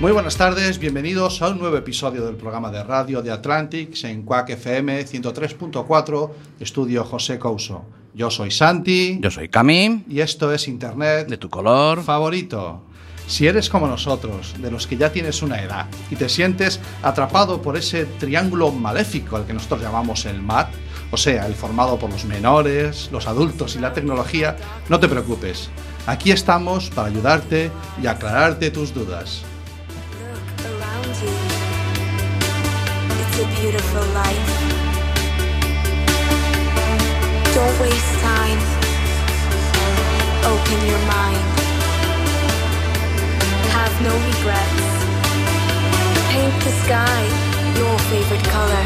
Muy buenas tardes, bienvenidos a un nuevo episodio del programa de radio de Atlantics en Quack FM 103.4, estudio José Couso. Yo soy Santi Yo soy Cami, y esto es Internet de tu color. favorito. Si eres como nosotros, de los que ya tienes una edad y te sientes atrapado por ese triángulo maléfico al que nosotros llamamos el MAT, o sea, el formado por los menores, los adultos y la tecnología, no te preocupes. Aquí estamos para ayudarte y aclararte tus dudas. Beautiful life. Don't waste time. Open your mind. Have no regrets. Paint the sky your favorite color.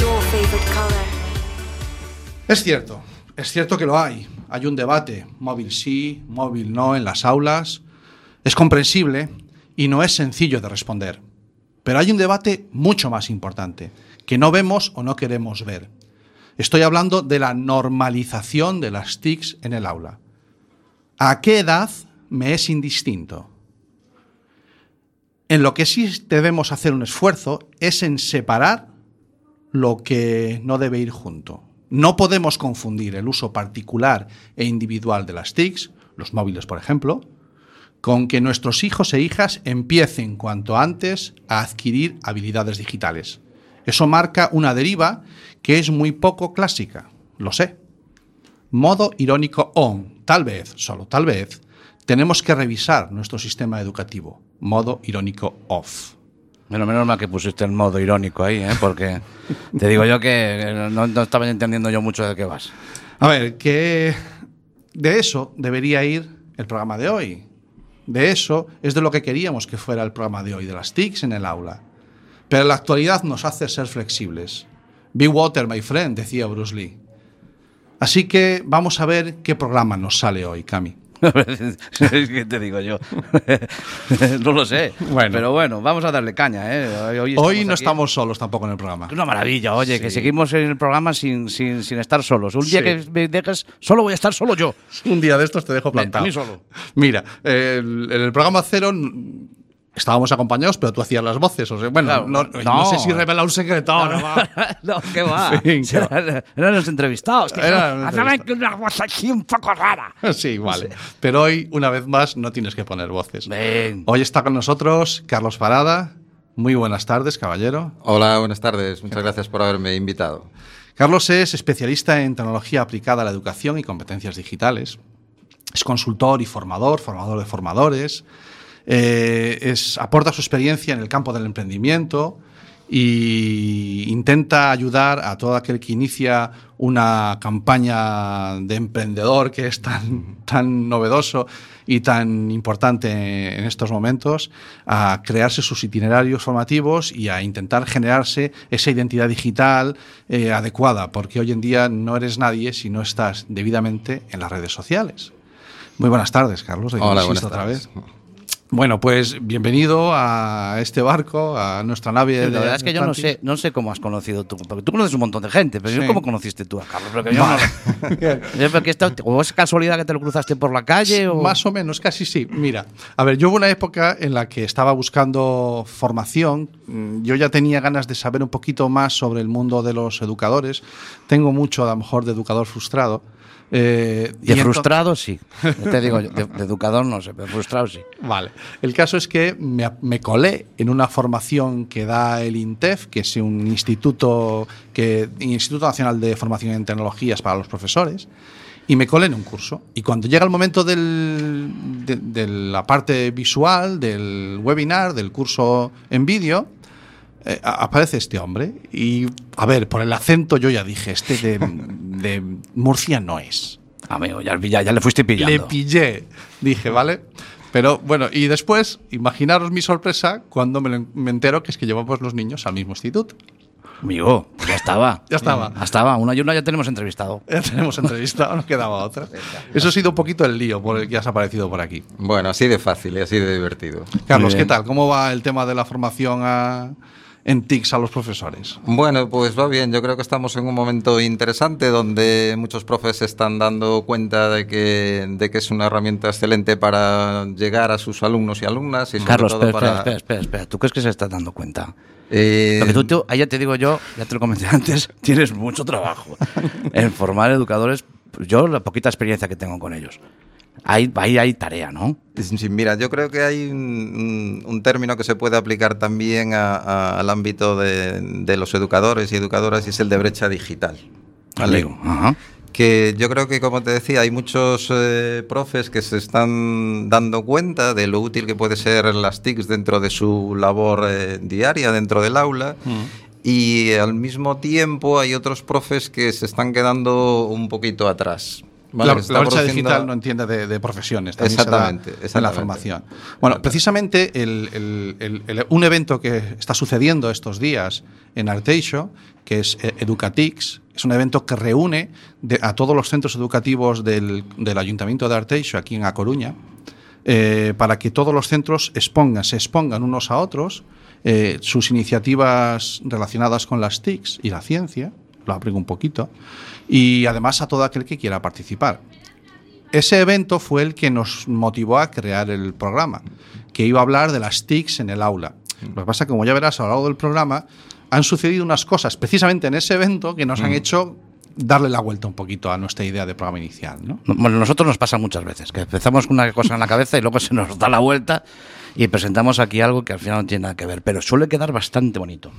Your favorite color. Es cierto, es cierto que lo hay. Hay un debate, móvil sí, móvil no, en las aulas. Es comprensible y no es sencillo de responder. Pero hay un debate mucho más importante, que no vemos o no queremos ver. Estoy hablando de la normalización de las TICs en el aula. ¿A qué edad me es indistinto? En lo que sí debemos hacer un esfuerzo es en separar lo que no debe ir junto. No podemos confundir el uso particular e individual de las TICs, los móviles por ejemplo, con que nuestros hijos e hijas empiecen cuanto antes a adquirir habilidades digitales. Eso marca una deriva que es muy poco clásica, lo sé. Modo irónico on, tal vez, solo tal vez, tenemos que revisar nuestro sistema educativo. Modo irónico off. Menos, menos mal que pusiste el modo irónico ahí, ¿eh? porque te digo yo que no, no estaba entendiendo yo mucho de qué vas. A ver, que de eso debería ir el programa de hoy. De eso es de lo que queríamos que fuera el programa de hoy, de las TICs en el aula. Pero la actualidad nos hace ser flexibles. Be water, my friend, decía Bruce Lee. Así que vamos a ver qué programa nos sale hoy, Cami. es que te digo yo. no lo sé. Bueno. Pero bueno, vamos a darle caña. ¿eh? Hoy, Hoy no aquí. estamos solos tampoco en el programa. Es una maravilla, oye, que seguimos en el programa sin, sin, sin estar solos. Un día Sí. que me dejes, solo voy a estar solo yo. Un día de estos te dejo Me- plantado. a mí solo. Mira, el- en el programa cero estábamos acompañados, pero tú hacías las voces. O sea, bueno, Claro, no, no. no sé si revela un secreto. no, va. no, ¿qué va? Sí, ¿qué va? Eran, eran los entrevistados. que una voz aquí un poco rara. Sí, vale. Pero hoy, una vez más, no tienes que poner voces. Ven. Hoy está con nosotros Carlos Parada. Muy buenas tardes, caballero. Hola, buenas tardes. Muchas gracias por haberme invitado. Carlos es especialista en tecnología aplicada a la educación y competencias digitales. Es consultor y formador, formador de formadores. Eh, es, aporta su experiencia en el campo del emprendimiento y intenta ayudar a todo aquel que inicia una campaña de emprendedor que es tan, tan novedoso y tan importante en estos momentos a crearse sus itinerarios formativos y a intentar generarse esa identidad digital eh, adecuada, porque hoy en día no eres nadie si no estás debidamente en las redes sociales. Muy buenas tardes, Carlos. Hola, buenas tardes. Bueno, pues bienvenido a este barco, a nuestra nave. Sí, de la verdad es que yo no sé, no sé cómo has conocido tú, porque tú conoces un montón de gente, pero Sí. yo cómo conociste tú a Carlos, porque yo Vale. no porque esto- o es casualidad que te lo cruzaste por la calle o Más o menos, casi sí. Mira, a ver, yo hubo una época en la que estaba buscando formación. Mm, Yo ya tenía ganas de saber un poquito más sobre el mundo de los educadores. Tengo mucho, a lo mejor, de educador frustrado. Eh, y de ento- frustrado sí. Yo te digo, de educador no sé, pero frustrado sí. Vale. El caso es que me, me colé en una formación que da el INTEF, que es un instituto, que, Instituto Nacional de Formación en Tecnologías para los profesores, y me colé en un curso. Y cuando llega el momento del- de, de la parte visual, del webinar, del curso en vídeo, eh, aparece este hombre y, a ver, por el acento yo ya dije, este de, de Murcia no es. Amigo, ya, ya, ya le fuiste pillando. Le pillé. Dije, ¿vale? Pero bueno, y después, imaginaros mi sorpresa cuando me, lo- me entero que es que llevamos los niños al mismo instituto. Amigo, ya estaba. Ya estaba. Ya estaba. Una y una ya tenemos entrevistado. Ya tenemos entrevistado, nos quedaba otra. Eso ha sido un poquito el lío por el que has aparecido por aquí. Bueno, así de fácil y así de divertido. Carlos. ¿qué tal? ¿Cómo va el tema de la formación a- en TICS a los profesores? Bueno, pues va bien. Yo creo que estamos en un momento interesante donde muchos profes se están dando cuenta de que, de que es una herramienta excelente para llegar a sus alumnos y alumnas. Y sobre Carlos, todo espera, para, espera, espera, espera, espera. ¿Tú crees que se está dando cuenta? Eh, Lo que tú, tú- ahí ya te digo yo, ya te lo comenté antes, tienes mucho trabajo en formar educadores. Yo, la poquita experiencia que tengo con ellos. Ahí, ahí hay tarea, ¿no? Sí, mira, yo creo que hay un, un- término que se puede aplicar también a- a- al ámbito de, de los educadores y educadoras y es el de brecha digital. ¿vale? Amigo, ajá. Que yo creo que, como te decía, hay muchos eh, profes que se están dando cuenta de lo útil que puede ser las TICs dentro de su labor eh, diaria, dentro del aula. Y al mismo tiempo hay otros profes que se están quedando un poquito atrás. ¿Vale? la, se la brecha produciendo- digital no entiende de, de profesiones, también se da Exactamente, en la formación. Bueno, precisamente el- el- el- el- un evento que está sucediendo estos días en Arteixo, que es eh, Educatix, es un evento que reúne de- a todos los centros educativos del, del Ayuntamiento de Arteixo, aquí en A Coruña, eh, para que todos los centros expongan, se expongan unos a otros eh, sus iniciativas relacionadas con las TICs y la ciencia, lo abrigo un poquito, y además a todo aquel que quiera participar. Ese evento fue el que nos motivó a crear el programa, que iba a hablar de las TICs en el aula. Lo que pasa es que, como ya verás a lo largo del programa, han sucedido unas cosas precisamente en ese evento que nos han hecho darle la vuelta un poquito a nuestra idea de programa inicial. ¿no? No- Bueno, nosotros nos pasa muchas veces, que empezamos con una cosa en la cabeza y luego se nos da la vuelta y presentamos aquí algo que al final no tiene nada que ver, pero suele quedar bastante bonito.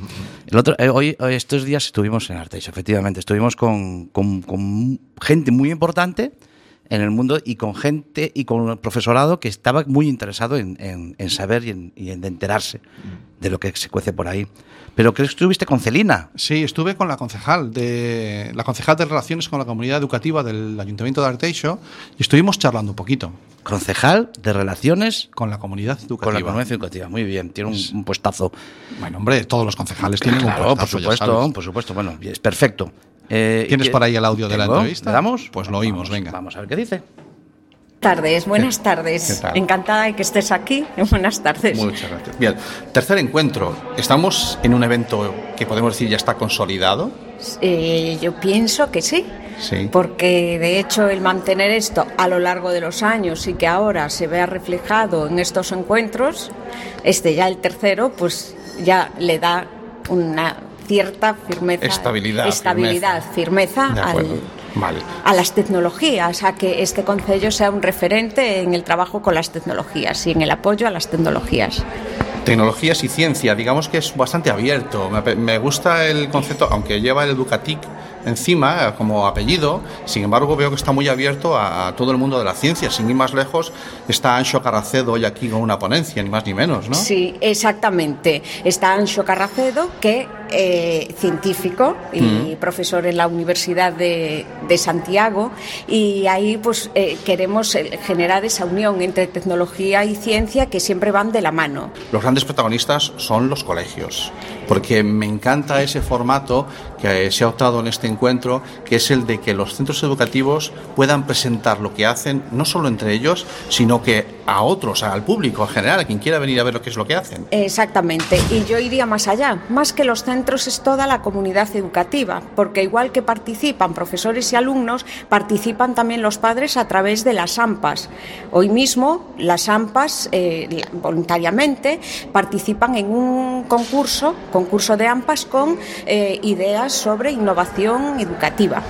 El otro, eh, hoy, estos días estuvimos en Arteix, efectivamente, estuvimos con, con- con gente muy importante en el mundo y con gente y con el profesorado que estaba muy interesado en, en- en saber y en, y en enterarse de lo que se cuece por ahí. Pero creo que estuviste con Celina. Sí, estuve con la concejal de la concejal de relaciones con la comunidad educativa del Ayuntamiento de Arteixo y estuvimos charlando un poquito Concejal de Relaciones con la comunidad educativa. con la comunidad educativa. Muy bien, tiene un, un puestazo. Bueno, hombre, todos los concejales tienen un Claro, por puestazo, ya supuesto, por supuesto. Bueno, es perfecto. Eh, ¿Tienes ¿qué- por ahí el audio de la entrevista? ¿Le damos? Pues lo oímos, Vamos, venga. Vamos a ver qué dice. tardes, buenas tardes. Encantada de que estés aquí. Buenas tardes. Muchas gracias. Bien, tercer encuentro. Estamos en un evento que podemos decir ya está consolidado. Eh, yo pienso que sí. Sí. Porque de hecho el mantener esto a lo largo de los años y que ahora se vea reflejado en estos encuentros, este ya el tercero, pues ya le da una cierta firmeza, Estabilidad, estabilidad, firmeza, al-. Vale. a las tecnologías, a que este concello sea un referente en el trabajo con las tecnologías y en el apoyo a las tecnologías. Tecnologías y ciencia, digamos que es bastante abierto. Me, gusta el concepto, aunque lleva el Educatic encima eh, como apellido, sin embargo veo que está muy abierto a, todo el mundo de la ciencia. Sin ir más lejos, está Ancho Carracedo hoy aquí con una ponencia, ni más ni menos, ¿no? Sí, exactamente. Está Anxo Carracedo, que eh, científico y Mm. profesor en la Universidad de, de Santiago, y ahí pues eh, queremos eh, generar esa unión entre tecnología y ciencia que siempre van de la mano. Los grandes protagonistas son los colegios, porque me encanta ese formato que se ha optado en este encuentro, que es el de que los centros educativos puedan presentar lo que hacen, no solo entre ellos, sino que a otros, al público en general, a quien quiera venir a ver lo que es lo que hacen. Exactamente, y yo iría más allá. Más que los centros es toda la comunidad educativa, porque igual que participan profesores y alumnos, participan también los padres a través de las AMPAs. Hoy mismo las AMPAs eh, voluntariamente participan en un concurso, concurso de AMPAs con eh, ideas sobre innovación educativa,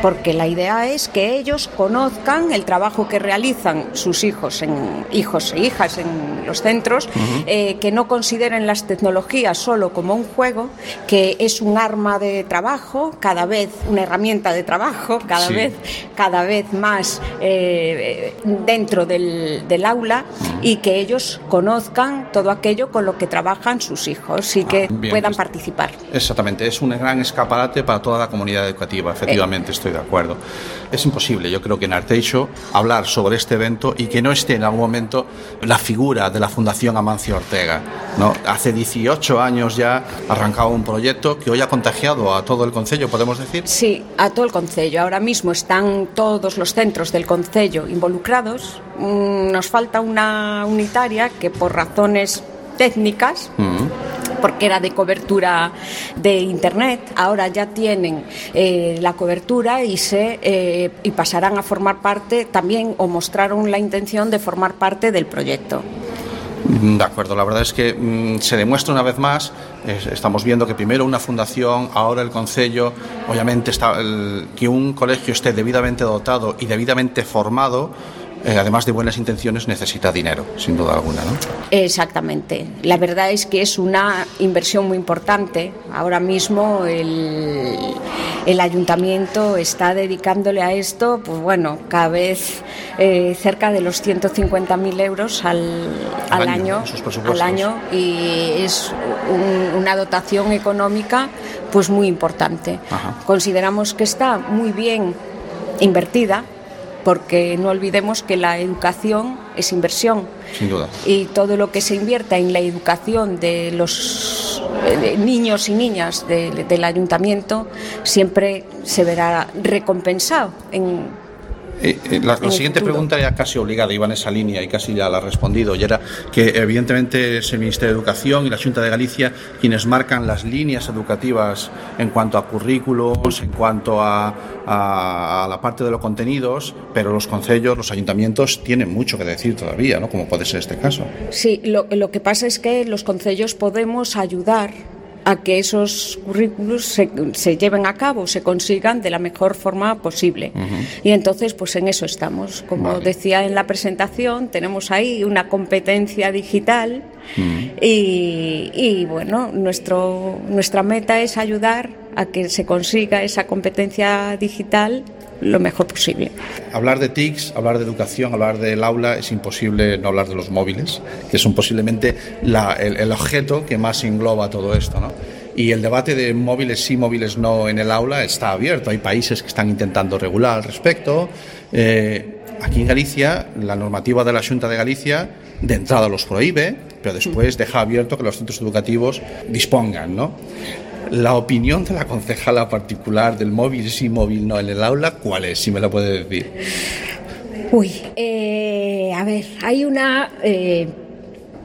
porque la idea es que ellos conozcan el trabajo que realizan sus hijos, en, hijos e hijas en los centros, eh, que no consideren las tecnologías solo como un juego, que es un arma de trabajo, cada vez una herramienta de trabajo, cada Sí. vez cada vez más eh, dentro del, del aula y que ellos conozcan todo aquello con lo que trabajan sus hijos y que Ah, bien, puedan es- participar. Exactamente, es un gran escaparate para toda la comunidad educativa, efectivamente, Eh. estoy de acuerdo. Es imposible, yo creo que en Arteixo hablar sobre este evento y que no esté en algún momento la figura de la Fundación Amancio Ortega. ¿no? Hace 18 años ya arrancaba un proyecto que hoy ha contagiado a todo el Concello, podemos decir. Sí, a todo el Concello. Ahora mismo están todos los centros del Concello involucrados. Mm, Nos falta una unitaria que por razones técnicas, porque era de cobertura de Internet, ahora ya tienen eh, la cobertura y, se, eh, y pasarán a formar parte también o mostraron la intención de formar parte del proyecto. Mm, De acuerdo, la verdad es que mm, se demuestra una vez más, es- estamos viendo que primero una fundación, ahora el Concello, obviamente está que un colegio esté debidamente dotado y debidamente formado, eh, además de buenas intenciones, necesita dinero, sin duda alguna. ¿no? Exactamente. La verdad es que es una inversión muy importante. Ahora mismo el, el ayuntamiento está dedicándole a esto, pues bueno, cada vez eh, cerca de los 150.000 euros al, Al al año, año, al año y es un- una dotación económica pues muy importante. Ajá. Consideramos que está muy bien invertida porque no olvidemos que la educación es inversión Sin duda. y todo lo que se invierta en la educación de los eh, niños y niñas de- del ayuntamiento siempre se verá recompensado en Eh, eh, la, siguiente futuro. pregunta era casi obligada, iba en esa línea y casi ya la ha respondido, y era que evidentemente es el Ministerio de Educación y la Junta de Galicia quienes marcan las líneas educativas en cuanto a currículos, en cuanto a, a- a la parte de los contenidos, pero los concellos, los ayuntamientos tienen mucho que decir todavía, ¿no? como puede ser este caso. Sí, lo, lo que pasa es que los concellos podemos ayudar a que esos currículos se, se lleven a cabo, se consigan de la mejor forma posible. Y entonces, pues en eso estamos. Como Vale. decía en la presentación, tenemos ahí una competencia digital y, y, bueno, nuestro, nuestra meta es ayudar a que se consiga esa competencia digital lo mejor posible. Hablar de TICs, hablar de educación, hablar del aula, es imposible no hablar de los móviles, que son posiblemente la- el, el objeto que más engloba todo esto. ¿no? Y el debate de móviles sí, móviles no en el aula está abierto. Hay países que están intentando regular al respecto. Eh, aquí en Galicia, la normativa de la Junta de Galicia de entrada los prohíbe, pero después deja abierto que los centros educativos dispongan. ¿no? La opinión de la concejala particular del móvil sí, móvil no en el aula, ¿cuál es? Si me la puede decir. Uy, eh, a ver, hay una eh,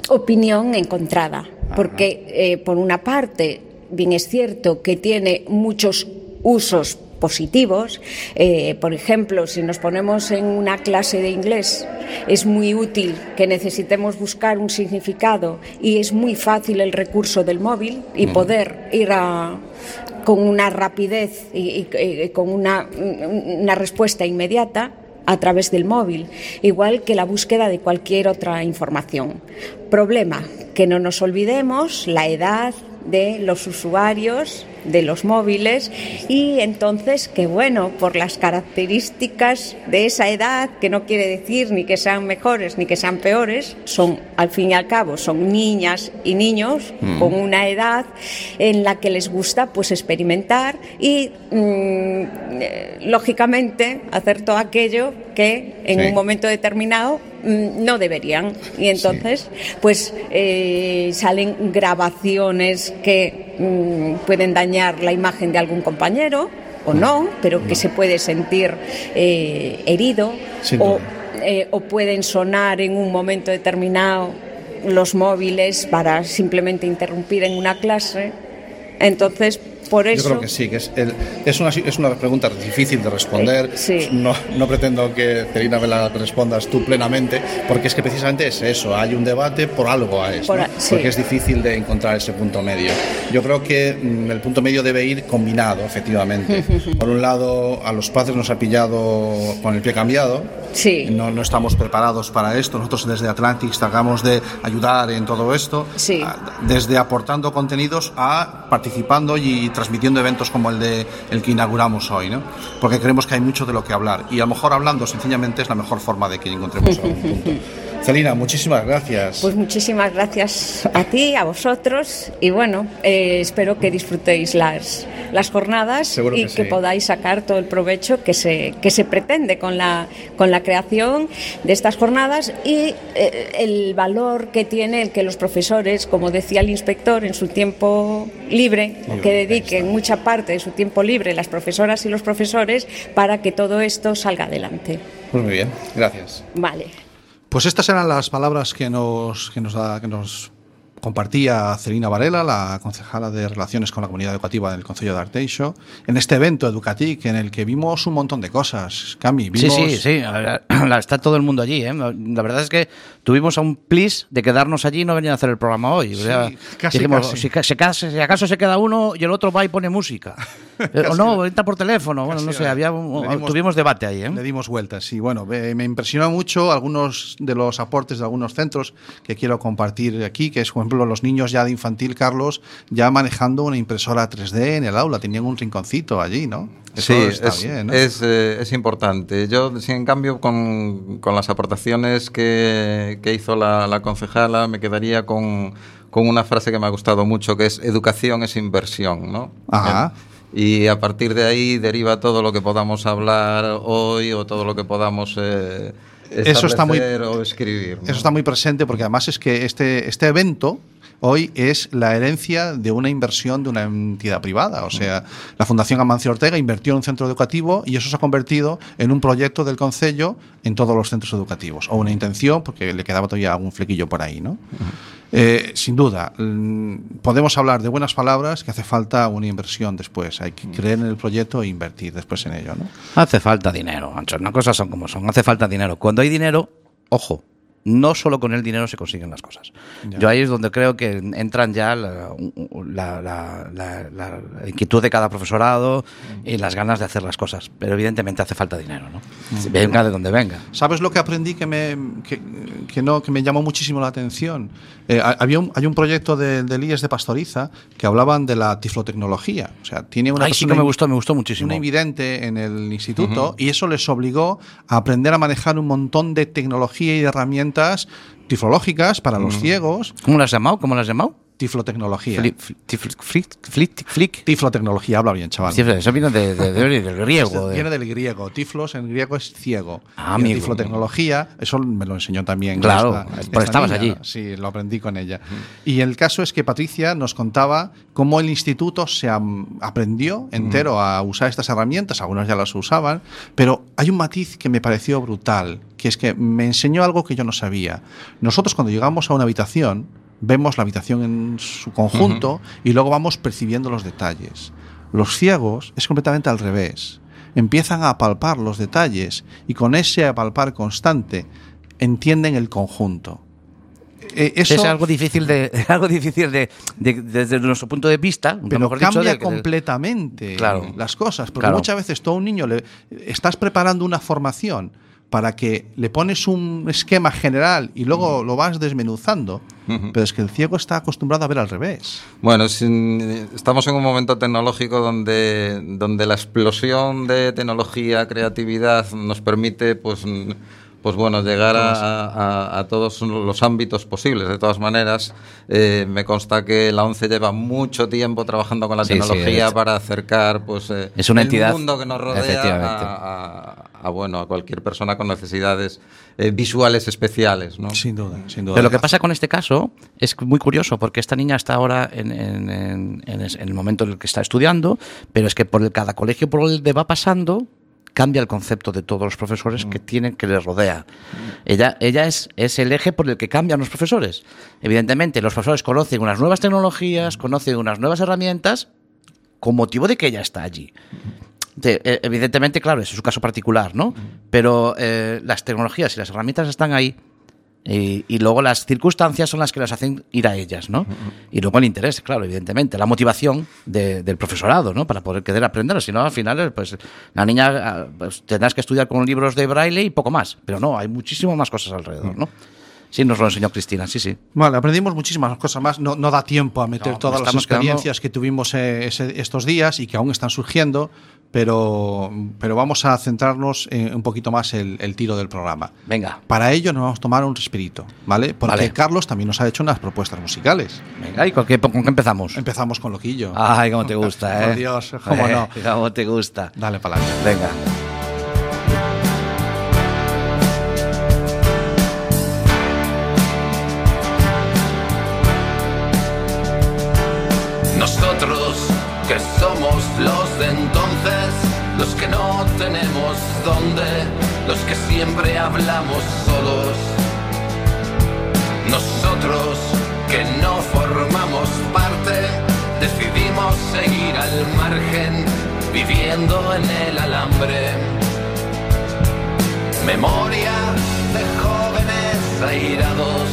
opinión encontrada, porque eh, por una parte, bien es cierto que tiene muchos usos positivos, eh, por ejemplo, si nos ponemos en una clase de inglés, es muy útil que necesitemos buscar un significado y es muy fácil el recurso del móvil y poder ir a con una rapidez y, y- y con una, una respuesta inmediata a través del móvil, igual que la búsqueda de cualquier otra información. Problema, que no nos olvidemos la edad de los usuarios de los móviles y entonces que bueno, por las características de esa edad, que no quiere decir ni que sean mejores ni que sean peores, son al fin y al cabo son niñas y niños con una edad en la que les gusta pues experimentar y mm, eh, lógicamente hacer todo aquello que en Sí. un momento determinado mm, no deberían. Y entonces pues eh, salen grabaciones que mm, pueden dañar la imagen de algún compañero o no, pero que se puede sentir eh, herido o, eh, o pueden sonar en un momento determinado los móviles para simplemente interrumpir en una clase. Entonces, por Yo eso... creo que sí, que es, el- es, una, es una pregunta difícil de responder. Eh, sí. No, no pretendo que Celina me la respondas tú plenamente, porque es que precisamente es eso, hay un debate por algo a eso, Por ¿no? sí. porque es difícil de encontrar ese punto medio. Yo creo que mm, el punto medio debe ir combinado, efectivamente. Por un lado, a los padres nos ha pillado con el pie cambiado, Sí. no, no estamos preparados para esto. Nosotros desde Atlantics tratamos de ayudar en todo esto, Sí. desde aportando contenidos a participando y transmitiendo eventos como el de el que inauguramos hoy, ¿no? Porque creemos que hay mucho de lo que hablar y a lo mejor hablando sencillamente es la mejor forma de que encontremos algún punto. Celina, muchísimas gracias. Pues muchísimas gracias a ti, a vosotros y bueno, eh, espero que disfrutéis las, las jornadas Seguro y que que, sí. podáis sacar todo el provecho que se, que se pretende con la, con la creación de estas jornadas y eh, el valor que tiene el que los profesores, como decía el inspector, en su tiempo libre, que dediquen mucha parte de su tiempo libre las profesoras y los profesores para que todo esto salga adelante. Pues muy bien, gracias. Vale. Pues estas eran las palabras que nos, que nos, da- que nos compartía Celina Varela, la concejala de Relaciones con la Comunidad Educativa del Concello de Arteixo, en este evento Educatic en el que vimos un montón de cosas. Cami, Sí, vimos... sí, sí. la- Está todo el mundo allí. ¿eh? La verdad es que tuvimos a un plis de quedarnos allí y no venir a hacer el programa hoy. O sea, casi, dijimos, casi. Si, si si acaso se queda uno y el otro va y pone música. Eh, o no, entra por teléfono. Bueno, no sé, había un- dimos- tuvimos debate ahí. ¿eh? Le dimos vueltas y bueno, me, me impresionó mucho algunos de los aportes de algunos centros que quiero compartir aquí, que es, por ejemplo, los niños ya de infantil, Carlos, ya manejando una impresora 3D en el aula, tenían un rinconcito allí, ¿no? Eso sí, está es, bien, ¿no? es, eh, es importante. Yo, sí, en cambio, con, con las aportaciones que, que hizo la, la concejala, me quedaría con, con una frase que me ha gustado mucho, que es educación es inversión, ¿no? Ajá. Y a partir de ahí deriva todo lo que podamos hablar hoy o todo lo que podamos eh, Eso está muy- o escribir. ¿no? Eso está muy presente porque además es que este, este evento hoy es la herencia de una inversión de una entidad privada. O sea, la Fundación Amancio Ortega invirtió en un centro educativo y eso se ha convertido en un proyecto del Concello en todos los centros educativos. O una intención, porque le quedaba todavía algún flequillo por ahí, ¿no? Eh, sin duda, mm, podemos hablar de buenas palabras que hace falta una inversión después. Hay que creer en el proyecto e invertir después en ello, ¿no? Hace falta dinero, Ancho. Las cosas son como son. Hace falta dinero. Cuando hay dinero, ojo, no solo con el dinero se consiguen las cosas. Ya. Yo ahí es donde creo que entran ya la, la- la- la- inquietud de cada profesorado y las ganas de hacer las cosas. Pero evidentemente hace falta dinero, ¿no? Venga de donde venga. ¿Sabes lo que aprendí que me, que, que no, que me llamó muchísimo la atención? Eh, ha- había un, hay un proyecto de, del IES de Pastoriza que hablaban de la tiflotecnología. O sea, tiene una Ay, sí que me gustó, me gustó muchísimo. una invidente en el instituto y eso les obligó a aprender a manejar un montón de tecnología y de herramientas tiflológicas para los ciegos. ¿Cómo lo has llamado? ¿Cómo lo has llamado? Tiflotecnología. Fli- fli- tifl- flick-. Tiflotecnología, habla bien, chaval. Eso viene de- de- de- del griego. de- Viene del griego. Tiflos en griego es ciego. Ah, Y tiflotecnología, eso me lo enseñó también. Claro, pues estabas allí. Sí, lo aprendí con ella. Y el caso es que Patricia nos contaba cómo el instituto se aprendió entero a usar estas herramientas, algunos ya las usaban, pero hay un matiz que me pareció brutal, que es que me enseñó algo que yo no sabía. Nosotros cuando llegamos a una habitación, vemos la habitación en su conjunto y luego vamos percibiendo los detalles. Los ciegos es completamente al revés. Empiezan a palpar los detalles y con ese apalpar constante entienden el conjunto. Eh, eso, es algo difícil de algo difícil de, de- desde nuestro punto de vista pero mejor cambia de- completamente Claro. las cosas. Porque Claro. muchas veces a un niño le estás preparando una formación para que le pones un esquema general y luego lo vas desmenuzando, pero es que el ciego está acostumbrado a ver al revés. Bueno, sin- estamos en un momento tecnológico donde, donde la explosión de tecnología, creatividad nos permite, pues, pues bueno, llegar a, a- a todos los ámbitos posibles. De todas maneras, eh, me consta que la ONCE lleva mucho tiempo trabajando con la Sí, sí, tecnología es- para acercar, pues, eh, Es una el entidad, mundo que nos rodea a, a- a, bueno, a cualquier persona con necesidades eh, visuales especiales, ¿no? Sin duda, sin duda. Pero lo que pasa con este caso es muy curioso porque esta niña está ahora en, en- en- en el momento en el que está estudiando, pero es que por el- cada colegio por el que va pasando cambia el concepto de todos los profesores que tienen que les rodea. Ella, ella es, es el eje por el que cambian los profesores. Evidentemente, los profesores conocen unas nuevas tecnologías, conocen unas nuevas herramientas con motivo de que ella está allí. De- eh, evidentemente, claro, ese es su caso particular, ¿no? Pero eh, las tecnologías y las herramientas están ahí y, y luego las circunstancias son las que las hacen ir a ellas, ¿no? Y luego el interés, claro, evidentemente, la motivación de- del profesorado, ¿no? Para poder querer aprender, si no, al final, eh, pues la niña ah, pues, tendrás que estudiar con libros de braille y poco más, pero no, hay muchísimo más cosas alrededor, ¿no? Sí, nos lo enseñó Cristina, sí, sí. Vale, aprendimos muchísimas cosas más. No, no da tiempo a meter No, todas las experiencias que tuvimos eh, ese- estos días y que aún están surgiendo, pero, pero vamos a centrarnos en un poquito más el, el tiro del programa. Venga, Para ello nos vamos a tomar un respirito, ¿vale? Porque Vale. Carlos también nos ha hecho unas propuestas musicales. venga, ¿y con qué, con qué empezamos? Empezamos con Loquillo. Ay, cómo te gusta, ¿eh? Por Dios, cómo no. Cómo te gusta. Dale para adelante. Venga. En el alambre. Memoria de jóvenes airados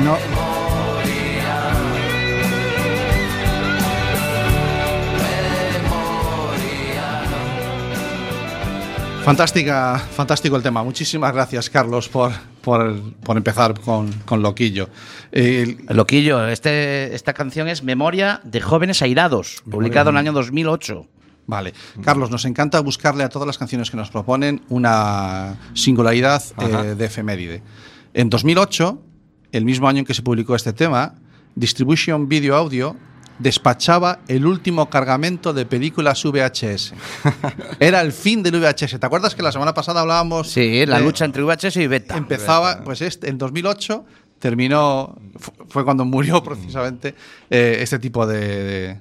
memoria. Si no, Fantástica, fantástico el tema. Muchísimas gracias, Carlos, por, por, por empezar con, con Loquillo. El- Loquillo, este, esta canción es Memoria de Jóvenes Airados, publicado en el año 2008. Vale. Carlos, nos encanta buscarle a todas las canciones que nos proponen una singularidad eh, de efeméride. En 2008, el mismo año en que se publicó este tema, Distribution Video Audio despachaba el último cargamento de películas VHS. Era el fin del VHS. ¿Te acuerdas que la semana pasada hablábamos? Sí, la de- lucha entre VHS y Beta. Empezaba, pues este, en 2008 terminó, fu- fue cuando murió precisamente eh, este tipo de, de-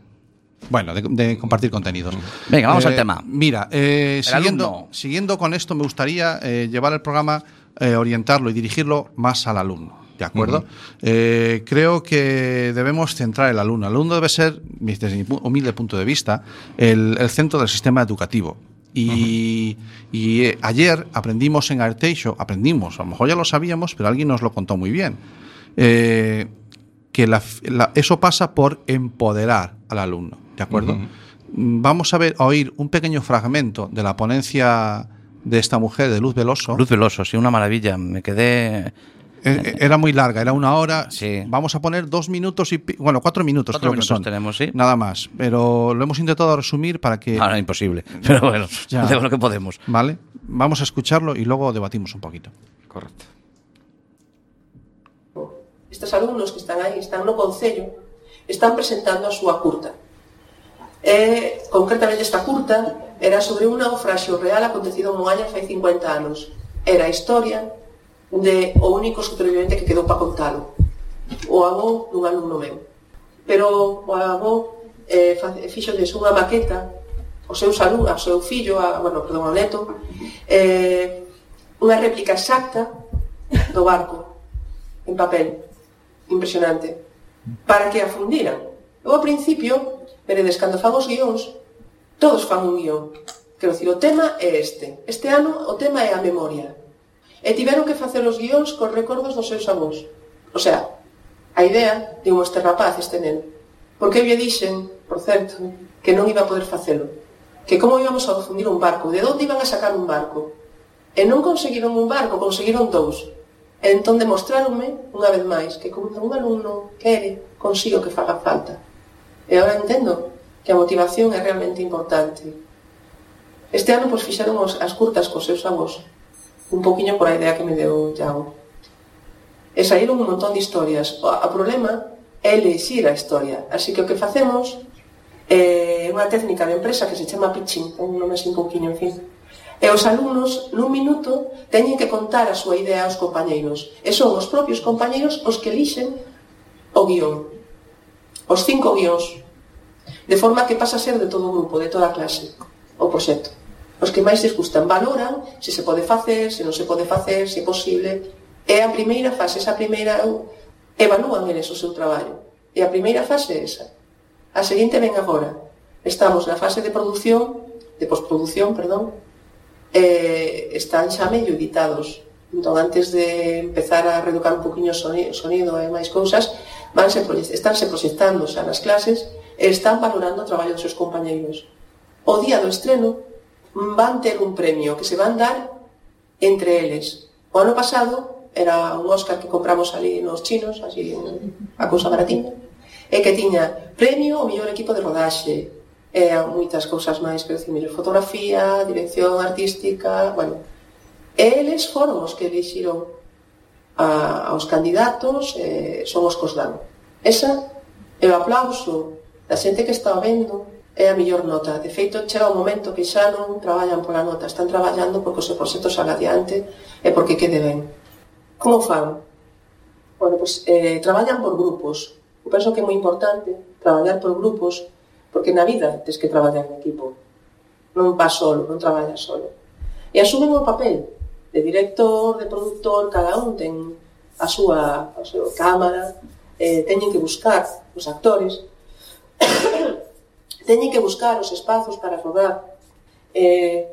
bueno, de, de compartir contenidos. Venga, vamos Eh, al tema. Mira, eh, siguiendo, siguiendo con esto, me gustaría eh, llevar el programa, eh, orientarlo y dirigirlo más al alumno. ¿De acuerdo? Eh, creo que debemos centrar el alumno. El alumno debe ser, desde mi humilde punto de vista, el, el centro del sistema educativo. Y, y, eh, ayer aprendimos en Arteixo, aprendimos, a lo mejor ya lo sabíamos, pero alguien nos lo contó muy bien, eh, que la f- la- eso pasa por empoderar al alumno, ¿de acuerdo? Vamos a ver, a oír un pequeño fragmento de la ponencia de esta mujer, de Luz Veloso. Luz Veloso, sí, una maravilla. Me quedé Era muy larga, era una hora. Sí. Vamos a poner dos minutos y. Bueno, cuatro minutos Cuatro creo que minutos son. tenemos, sí. Nada más. Pero lo hemos intentado resumir para que. Ahora imposible. Pero bueno, Ya. hacemos lo que podemos. ¿Vale? Vamos a escucharlo y luego debatimos un poquito. Correcto. Estes alumnos que están aí, están no Concello, están presentando a súa curta. E, concretamente, esta curta era sobre un naufraxio real acontecido en Moaña fai 50 anos. Era a historia de o único supervivente que quedou para contalo. O avó dun alumno meu. Pero o avó eh, fixolles unha maqueta ao seu salud, ao seu fillo, a, bueno, perdón, ao neto, eh, unha réplica exacta do barco en papel. Impresionante. Para que a fundiran. Eu, ao principio, veredes, cando fan os guións, todos fan un guión. Quero dicir, o tema é este. Este ano o tema é a memoria e tiveron que facer os guións cos recordos dos seus avós. O sea, a idea de un este rapaz, este neno. Porque eu lle dixen, por certo, que non iba a poder facelo. Que como íbamos a fundir un barco, de onde iban a sacar un barco. E non conseguiron un barco, conseguiron dous. E entón demostráronme, unha vez máis, que como un alumno quere, consigo que faga falta. E agora entendo que a motivación é realmente importante. Este ano pois, fixeron as curtas cos seus avós, un poquinho por a idea que me deu Iago. E saíron un montón de historias. O, o problema é elexir a historia. Así que o que facemos é unha técnica de empresa que se chama pitching, un nome así un poquinho, en fin. E os alumnos, nun minuto, teñen que contar a súa idea aos compañeiros. E son os propios compañeiros os que elixen o guión. Os cinco guións. De forma que pasa a ser de todo o grupo, de toda a clase, o proxecto os que máis les gustan, valoran se se pode facer, se non se pode facer, se é posible. É a primeira fase, esa primeira evalúan eles o seu traballo. E a primeira fase é esa. A seguinte ven agora. Estamos na fase de produción, de postproducción, perdón, eh, están xa medio editados. Entón, antes de empezar a reducar un poquinho o sonido, sonido e máis cousas, vanse, estánse proxectando xa nas clases e están valorando o traballo dos seus compañeiros. O día do estreno van ter un premio que se van dar entre eles. O ano pasado era un Oscar que compramos ali nos chinos, así a cousa baratiña, e que tiña premio o mellor equipo de rodaxe, e moitas cousas máis, que decir, fotografía, dirección artística, bueno. E eles foron os que elixiron a, aos candidatos, e son os cos dan. Esa é o aplauso da xente que está vendo, é a mellor nota. De feito, chega un momento que xa non traballan pola nota, están traballando porque o seu proxecto salga adiante e porque quede ben. Como fan? Bueno, pues, eh, traballan por grupos. Eu penso que é moi importante traballar por grupos porque na vida tens que traballar en equipo. Non vas solo, non traballas solo. E asumen o papel de director, de productor, cada un ten a súa, a súa cámara, eh, teñen que buscar os actores teñen que buscar os espazos para rodar. Eh,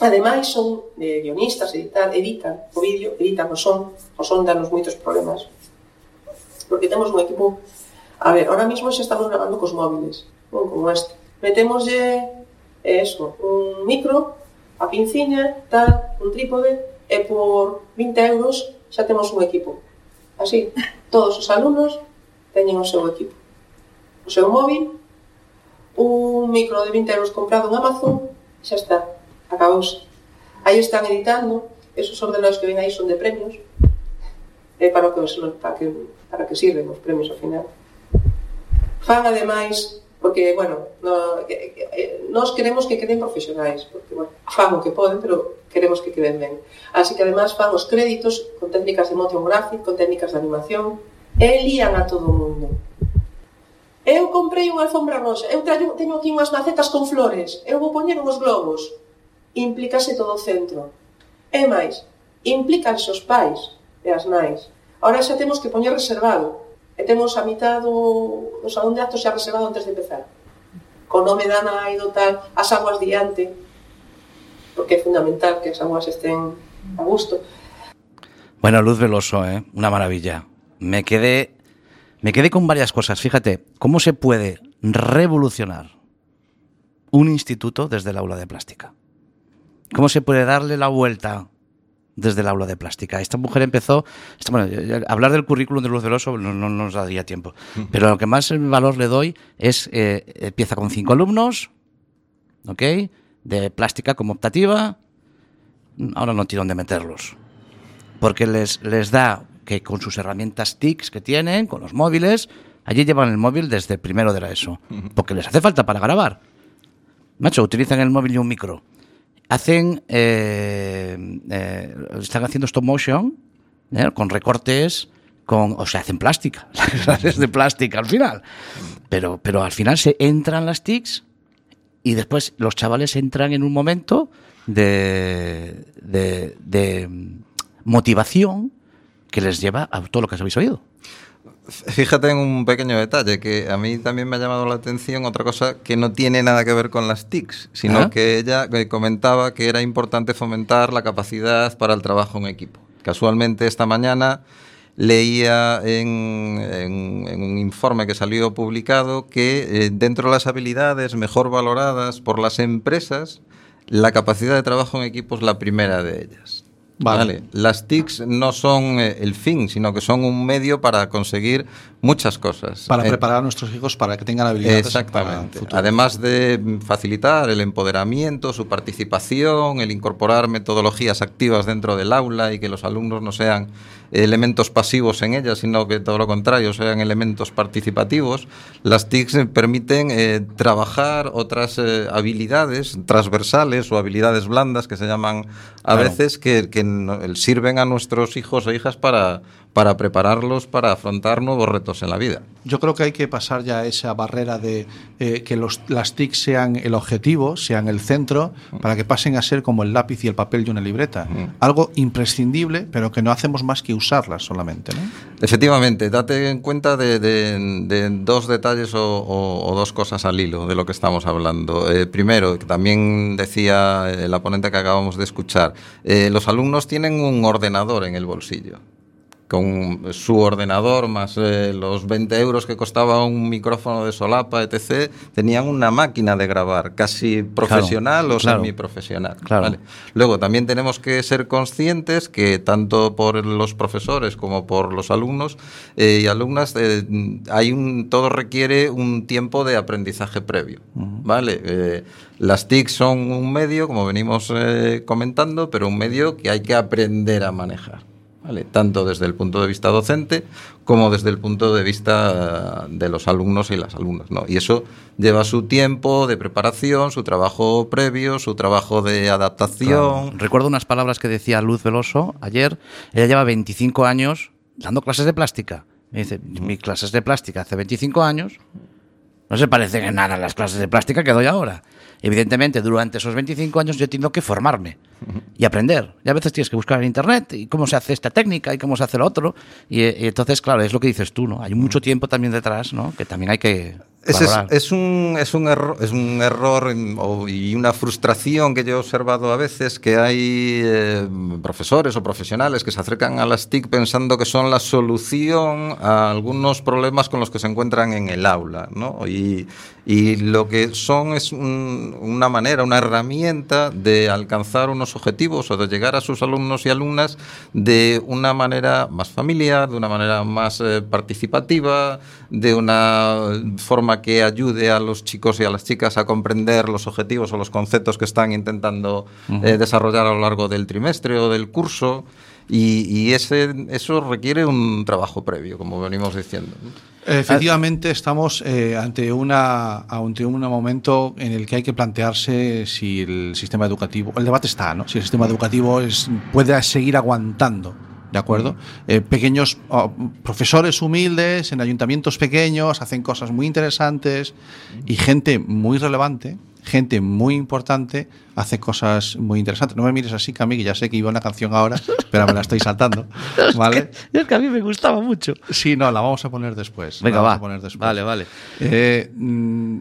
ademais, son eh, guionistas, editan, editan o vídeo, editan o son, o son danos moitos problemas. Porque temos un equipo... A ver, ahora mismo xa estamos grabando cos móviles, non como este. Metémoslle eh, eso, un micro, a pinciña, tal, un trípode, e por 20 euros xa temos un equipo. Así, todos os alumnos teñen o seu equipo. O seu móvil un micro de 20 euros comprado en Amazon, xa está, acabouse. Aí están editando, esos ordenados que ven aí son de premios, eh, para que, para que, para que sirven os premios ao final. Fan ademais, porque, bueno, no, eh, nós queremos que queden profesionais, porque, bueno, fan o que poden, pero queremos que queden ben. Así que ademais fan os créditos con técnicas de motion graphic, con técnicas de animación, e lían a todo o mundo Eu comprei unha alfombra roxa, eu traio, teño aquí unhas macetas con flores, eu vou poñer uns globos. Implícase todo o centro. E máis, implícanse os pais e as nais. Ahora xa temos que poñer reservado. E temos a mitad do, do salón de actos xa reservado antes de empezar. Co nome da nai, do tal, as aguas diante, porque é fundamental que as aguas estén a gusto. Bueno, Luz Veloso, eh? Una maravilla. Me quedé me quedé con varias cosas. Fíjate, ¿cómo se puede revolucionar un instituto desde el aula de plástica? ¿Cómo se puede darle la vuelta desde el aula de plástica. Esta mujer empezó, esta- bueno, hablar del currículum de Luz Veloso no, no nos daría tiempo, pero lo que más valor le doy es, eh, empieza con cinco alumnos, ¿ok? De plástica como optativa, ahora no tiene dónde meterlos, porque les, les da que con sus herramientas TICs que tienen, con los móviles, allí llevan el móvil desde primero de la ESO, porque les hace falta para grabar. Macho, utilizan el móvil y un micro. Hacen, eh, eh, están haciendo stop motion ¿eh? con recortes, con, o sea, hacen plástica, clases de plástica al final. Pero, pero al final se entran las TICs y después los chavales entran en un momento de, de, de motivación que les lleva a todo lo que habéis oído. Fíjate en un pequeño detalle que a mí también me ha llamado la atención, otra cosa que no tiene nada que ver con las TICs, sino Ah. que ella eh, comentaba que era importante fomentar la capacidad para el trabajo en equipo. Casualmente esta mañana leía en, en- en un informe que salió publicado que eh, dentro de las habilidades mejor valoradas por las empresas, la capacidad de trabajo en equipo es la primera de ellas. Vale. Las TICs no son eh, el fin, sino que son un medio para conseguir muchas cosas. Para Eh, preparar a nuestros hijos para que tengan habilidades para el Exactamente. Además de facilitar el empoderamiento, su participación, el incorporar metodologías activas dentro del aula y que los alumnos no sean elementos pasivos en ella, sino que todo lo contrario, sean elementos participativos, las TICs permiten eh, trabajar otras eh, habilidades transversales o habilidades blandas que se llaman a Claro. veces que, que sirven a nuestros hijos e hijas para, para prepararlos para afrontar nuevos retos en la vida. Yo creo que hay que pasar ya esa barrera de eh, que los, las TIC sean el objetivo, sean el centro, para que pasen a ser como el lápiz y el papel y una libreta. Algo imprescindible, pero que no hacemos más que usarlas solamente. ¿no? Efectivamente, date en cuenta de, de- de dos detalles o, o- o dos cosas al hilo de lo que estamos hablando. Eh, primero, que también decía eh, la ponente que acabamos de escuchar, eh, los alumnos tienen un ordenador en el bolsillo. Con su ordenador más eh, los 20 euros que costaba un micrófono de solapa, etc., tenían una máquina de grabar casi profesional o claro. semiprofesional. Claro. ¿vale? Luego, también tenemos que ser conscientes que tanto por los profesores como por los alumnos eh, y alumnas, eh, hay un, todo requiere un tiempo de aprendizaje previo. ¿vale? Las TIC son un medio, como venimos eh, comentando, pero un medio que hay que aprender a manejar. ¿Vale? Tanto desde el punto de vista docente como desde el punto de vista eh, de los alumnos y las alumnas. ¿no? Y eso lleva su tiempo de preparación, su trabajo previo, su trabajo de adaptación. Recuerdo unas palabras que decía Luz Veloso ayer. Ella lleva 25 años dando clases de plástica. Me dice, mis clases de plástica hace 25 años no se parecen en nada a las clases de plástica que doy ahora. Evidentemente, durante esos 25 años yo he tenido que formarme y aprender. Y a veces tienes que buscar en internet y cómo se hace esta técnica y cómo se hace lo otro. Y, eh, y entonces, claro, es lo que dices tú, ¿no? Hay mucho tiempo también detrás, ¿no? Que también hay que es, es un, es un error, es un error y una frustración que yo he observado a veces que hay eh, profesores o profesionales que se acercan a las TIC pensando que son la solución a algunos problemas con los que se encuentran en el aula. ¿no? Y, y lo que son es un- una manera, una herramienta de alcanzar unos objetivos o de llegar a sus alumnos y alumnas de una manera más familiar, de una manera más eh, participativa, de una forma que ayude a los chicos y a las chicas a comprender los objetivos o los conceptos que están intentando eh, desarrollar a lo largo del trimestre o del curso. Y, y ese, eso requiere un trabajo previo, como venimos diciendo. Efectivamente, estamos eh, ante, una, ante un momento en el que hay que plantearse si el sistema educativo, el debate está, ¿no? Si el sistema educativo es, puede seguir aguantando. ¿De acuerdo? Eh, pequeños oh, profesores humildes en ayuntamientos pequeños hacen cosas muy interesantes y gente muy relevante, gente muy importante hace cosas muy interesantes. No me mires así, Cami, que ya sé que iba una canción ahora, pero me la estoy saltando. ¿Vale? Es que a mí me gustaba mucho. Sí, no, la vamos a poner después. Venga, la va. vamos a poner después. Vale, vale. Eh, mm,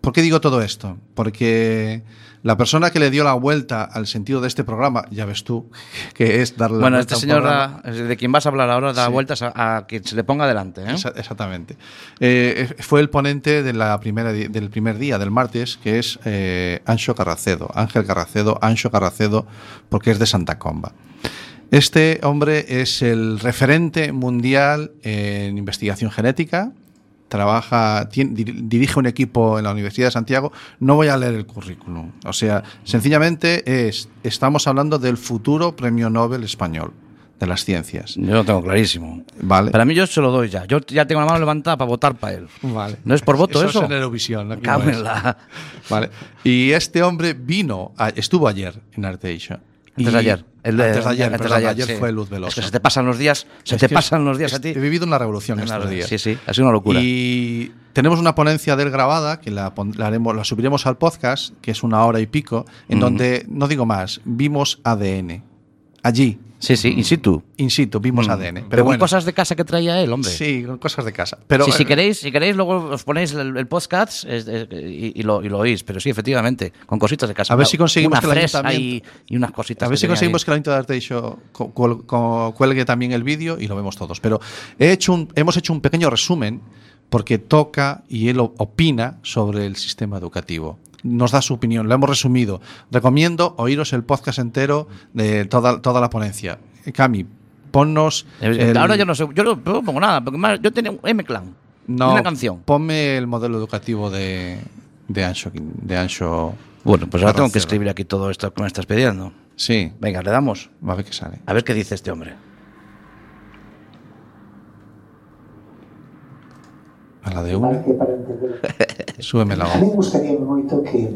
¿Por qué digo todo esto? Porque la persona que le dio la vuelta al sentido de este programa, ya ves tú, que es darle la Bueno, vuelta este a un señor, de quien vas a hablar ahora, da Sí. vueltas a, a quien se le ponga delante. ¿eh? Exa- Exactamente. Eh, fue el ponente de la primera, del primer día, del martes, que es eh, Anxo Carracedo. Ángel Carracedo, Anxo Carracedo, porque es de Santa Comba. Este hombre es el referente mundial en investigación genética. Trabaja, tien- dir- dirige un equipo en la Universidad de Santiago. No voy a leer el currículum. O sea, sencillamente es, estamos hablando del futuro premio Nobel español de las ciencias. Yo lo tengo clarísimo. Vale. Para mí yo se lo doy ya. Yo ya tengo la mano levantada para votar para él. Vale. ¿No es por voto eso? es en Eurovisión. aquí no es. Vale. Y este hombre vino, a- estuvo ayer en Arteixo. Antes de ayer. El de- antes de ayer, antes de ayer, ayer sí. fue Luz Velosa. Es que se te pasan los días, se Es te pasan los días a ti. He vivido una revolución Una- estos días. Sí, sí, ha sido una locura. Y tenemos una ponencia del grabada que la, la haremos, la subiremos al podcast, que es una hora y pico, en donde, no digo más, vimos ADN. Allí, Sí, sí, in situ. in situ, vimos Mm. ADN. Pero, Pero bueno, cosas de casa que traía él, hombre. sí, cosas de casa. Pero Sí, si eh, queréis, si queréis, luego os ponéis el, el podcast es- es- y, y lo, y lo oís. Pero sí, efectivamente, con cositas de casa. A ver si conseguimos una que el ayuntamiento- y, y unas cositas. A ver si conseguimos ahí. que la Ayuntamiento de Arteixo cu- cuel- cu- cuelgue también el vídeo y lo vemos todos. Pero he hecho un, hemos hecho un pequeño resumen porque toca y él opina sobre el sistema educativo. Nos da su opinión, lo hemos resumido. Recomiendo oíros el podcast entero de toda, toda la ponencia. Cami, ponnos. Eh, el- Ahora yo no sé, yo no, pongo nada, porque más, yo tenía un M-Clan, no, una canción. Ponme el modelo educativo de, de Ancho. De Ancho Bueno, pues ahora tengo que escribir aquí todo esto que me estás pidiendo. Sí, Venga, le damos. a ver qué sale. A ver qué dice este hombre. A la de uno. Que para entender. Súbeme la voz. gustaría moito que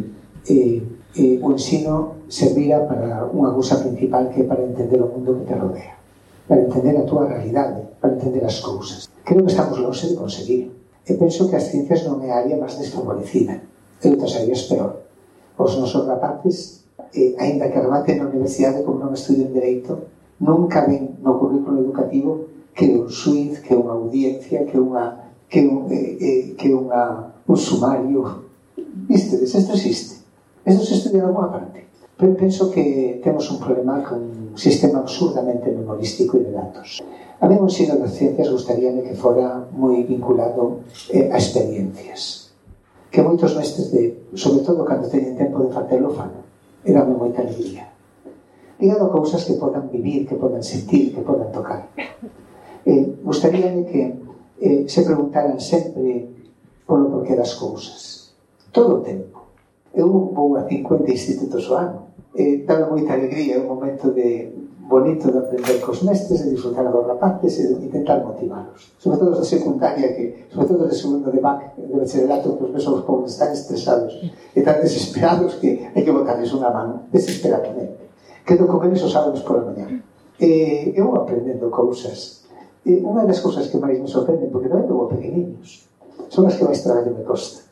eh, eh, o ensino servira para unha cousa principal que é para entender o mundo que te rodea. Para entender a túa realidade, para entender as cousas. Creo que estamos longe de conseguir. E penso que as ciencias non é a área máis desfavorecida. E outras áreas peor. Os nosos rapaces, eh, ainda que rematen na universidade como non estudien Dereito, nunca ven no currículo educativo que un suiz, que é unha audiencia, que unha que, un, eh, eh, que unha, un sumario. Vistedes, isto existe. Isto se estudia en alguna parte. Pero penso que temos un problema con un sistema absurdamente memorístico e de datos. A mí un ensino das ciencias gustaríame que fora moi vinculado eh, a experiencias. Que moitos mestres de, sobre todo cando teñen tempo de facelo, fan. E dame moita alegría. Ligado a cousas que podan vivir, que podan sentir, que podan tocar. Eh, gustaríame que eh, se preguntaran sempre polo porqué das cousas. Todo o tempo. Eu vou a 50 institutos o ano. Eh, dá moita alegría, é un momento de bonito de aprender cos mestres, de disfrutar dos rapaces e de intentar motivalos. Sobre todo da secundaria, que, sobre todo de segunda de BAC, de bacharelato, que os meus pobres están estresados e tan desesperados que hai que botarles unha man desesperadamente. Quedo con eles os sábados pola mañá. Eh, eu aprendendo cousas E unha das cousas que máis me sorprenden, porque non é como pequeninos, son as que máis traballo me costa.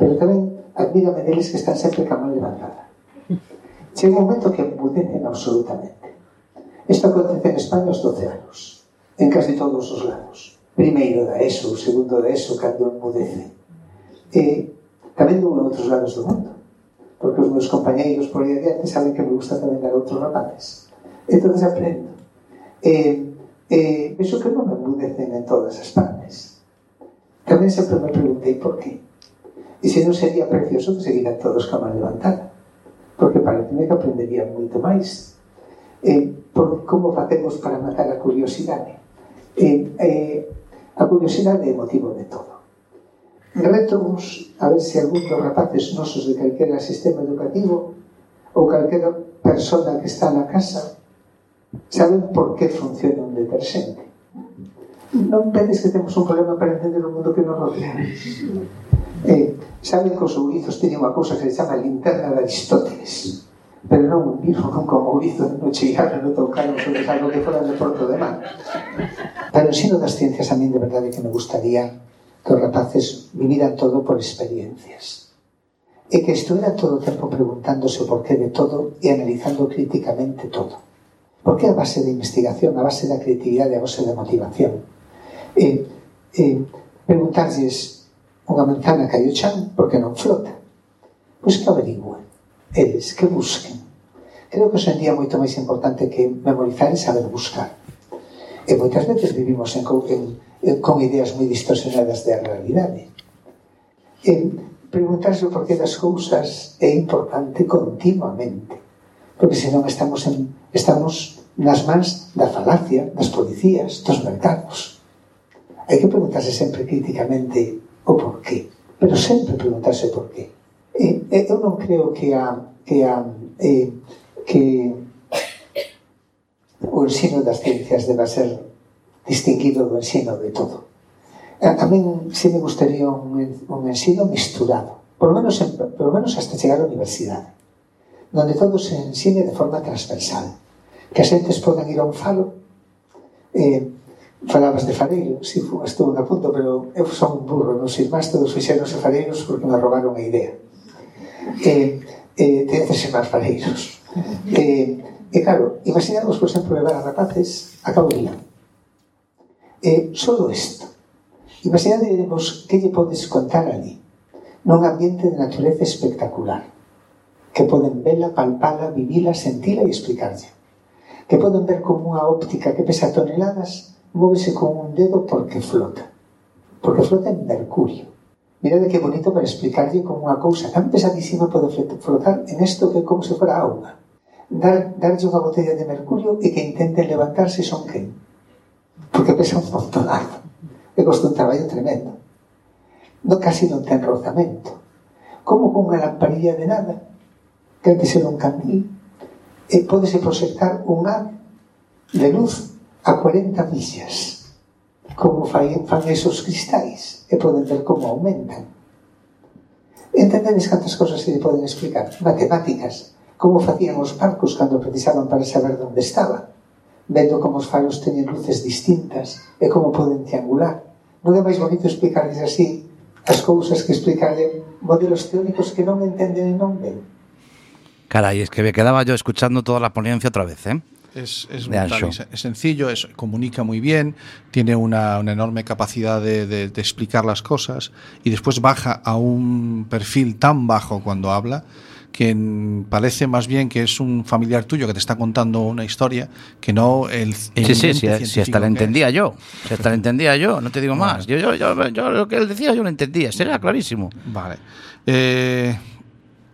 Pero tamén admírame deles que están sempre ca man levantada. Chega un momento que embudecen absolutamente. Isto acontece en España aos 12 anos, en casi todos os lados. Primeiro da ESO, segundo da ESO, cando embudece. E tamén dou en outros lados do mundo, porque os meus compañeiros por aí adiante saben que me gusta tamén dar outros rapaces. Entón aprendo. Eh, Eh, penso que non emudecen en todas as partes. Tamén sempre me preguntei por qué. E se non sería precioso que seguiran todos cama levantada. Porque parece que aprenderían moito máis. Eh, por como facemos para matar a curiosidade. Eh, eh, a curiosidade é motivo de todo. Retomos a ver se algún dos rapaces nosos de calquera sistema educativo ou calquera persona que está na casa saben por que funciona un deterxente non penses que temos un problema para entender o mundo que nos rodea. Eh, saben que os ourizos teñen unha cousa que se chama linterna de Aristóteles? Pero non un virgo, non como ourizo non chegaron, non tocaron, sobre algo que fora de porto de mar. Para o ensino das ciencias a mí de verdade que me gustaría que os rapaces viviran todo por experiencias. E que estuveran todo o tempo preguntándose o porqué de todo e analizando críticamente todo. Porque a base de investigación, a base da creatividade, a base da motivación. E, e preguntarlles unha manzana caiu chan porque non flota. Pois que averigüen eles, que busquen. Creo que hoxe en día é moito máis importante que memorizar e saber buscar. E moitas veces vivimos en, en, en, con ideas moi distorsionadas da realidade. E preguntarse o porqué das cousas é importante continuamente, porque senón estamos en Estamos nas mans da falacia, das policías, dos mercados. Hai que preguntarse sempre críticamente o porqué, pero sempre preguntarse porqué. E, e eu non creo que a, que a eh, que o ensino das ciencias deba ser distinguido do ensino de todo. A, a min se me gustaría un, un ensino misturado, por lo menos, en, por lo menos hasta chegar á universidade, donde todo se ensine de forma transversal, que as xentes podan ir a un falo eh, falabas de fareiro si sí, estou a punto, punta, pero eu son un burro non sei máis todos fixeros e fareiros porque me robaron a idea. Eh, eh, te haces máis fareiros. Eh, e claro, imaginamos por exemplo levar a rapaces a Cauría eh, solo isto. Imaginaremos que lle podes contar ali nun ambiente de natureza espectacular que poden vela, palpala, vivila, sentila e explicarlle que poden ver como unha óptica que pesa toneladas móvese con un dedo porque flota. Porque flota en mercurio. Mirade que bonito para explicarlle como unha cousa tan pesadísima pode flotar en isto que é como se fora auga. Dar, darlle unha botella de mercurio e que intenten levantarse son quen? Porque pesa un montonado. E costa un traballo tremendo. No casi non ten rozamento. Como cunha lamparilla de nada? Ten que ser un candil e podese proxectar un ar de luz a 40 millas. Como fan, fan esos cristais e poden ver como aumentan. Entendedes cantas cosas se lle poden explicar? Matemáticas. Como facían os barcos cando precisaban para saber onde estaba vendo como os faros teñen luces distintas e como poden triangular. Non é máis bonito explicarles así as cousas que explicarle modelos teóricos que non entenden e non ven? Caray, es que me quedaba yo escuchando toda la ponencia otra vez, ¿eh? Es, es, brutal, es, es, sencillo, es, comunica muy bien, tiene una, una enorme capacidad de, de, de, explicar las cosas y después baja a un perfil tan bajo cuando habla que parece más bien que es un familiar tuyo que te está contando una historia que no el. el sí, sí, sí, si hasta la entendía yo. Si hasta la entendía yo, no te digo más. Yo, yo, yo, yo, lo que él decía, yo lo entendía, sería clarísimo. Vale. Eh,